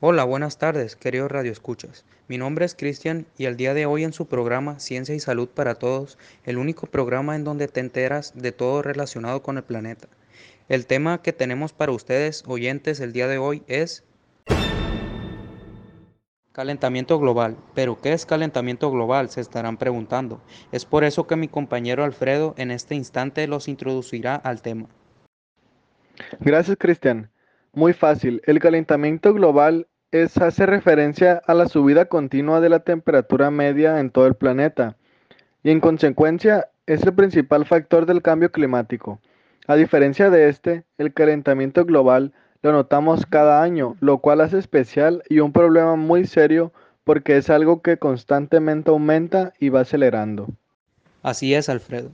Hola, buenas tardes, queridos radioescuchas. Mi nombre es Cristian y el día de hoy en su programa Ciencia y Salud para Todos, el único programa en donde te enteras de todo relacionado con el planeta. El tema que tenemos para ustedes, oyentes, el día de hoy es calentamiento global. ¿Pero qué es calentamiento global? Se estarán preguntando. Es por eso que mi compañero Alfredo en este instante los introducirá al tema. Gracias, Cristian. Muy fácil. El calentamiento global es, hace referencia a la subida continua de la temperatura media en todo el planeta y en consecuencia es el principal factor del cambio climático. A diferencia de este, el calentamiento global lo notamos cada año, lo cual hace especial y un problema muy serio porque es algo que constantemente aumenta y va acelerando. Así es, Alfredo.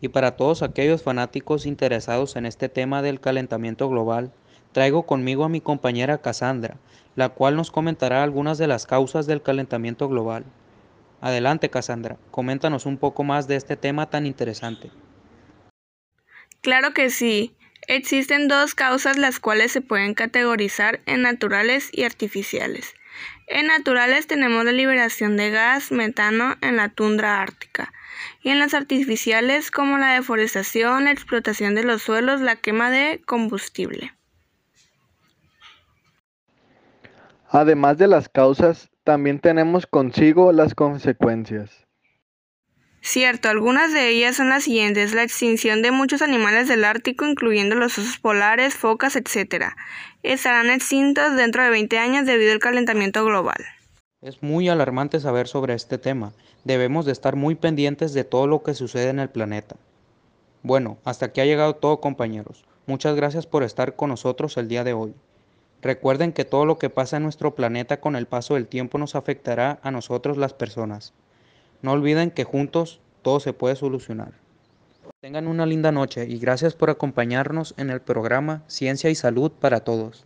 Y para todos aquellos fanáticos interesados en este tema del calentamiento global, traigo conmigo a mi compañera Cassandra, la cual nos comentará algunas de las causas del calentamiento global. Adelante, Cassandra, coméntanos un poco más de este tema tan interesante. Claro que sí. Existen dos causas las cuales se pueden categorizar en naturales y artificiales. En naturales tenemos la liberación de gas metano en la tundra ártica y en las artificiales como la deforestación, la explotación de los suelos, la quema de combustible. Además de las causas, también tenemos consigo las consecuencias. Cierto, algunas de ellas son las siguientes, la extinción de muchos animales del Ártico, incluyendo los osos polares, focas, etc. Estarán extintos dentro de 20 años debido al calentamiento global. Es muy alarmante saber sobre este tema. Debemos de estar muy pendientes de todo lo que sucede en el planeta. Bueno, hasta aquí ha llegado todo compañeros. Muchas gracias por estar con nosotros el día de hoy. Recuerden que todo lo que pasa en nuestro planeta con el paso del tiempo nos afectará a nosotros las personas. No olviden que juntos todo se puede solucionar. Tengan una linda noche y gracias por acompañarnos en el programa Ciencia y Salud para Todos.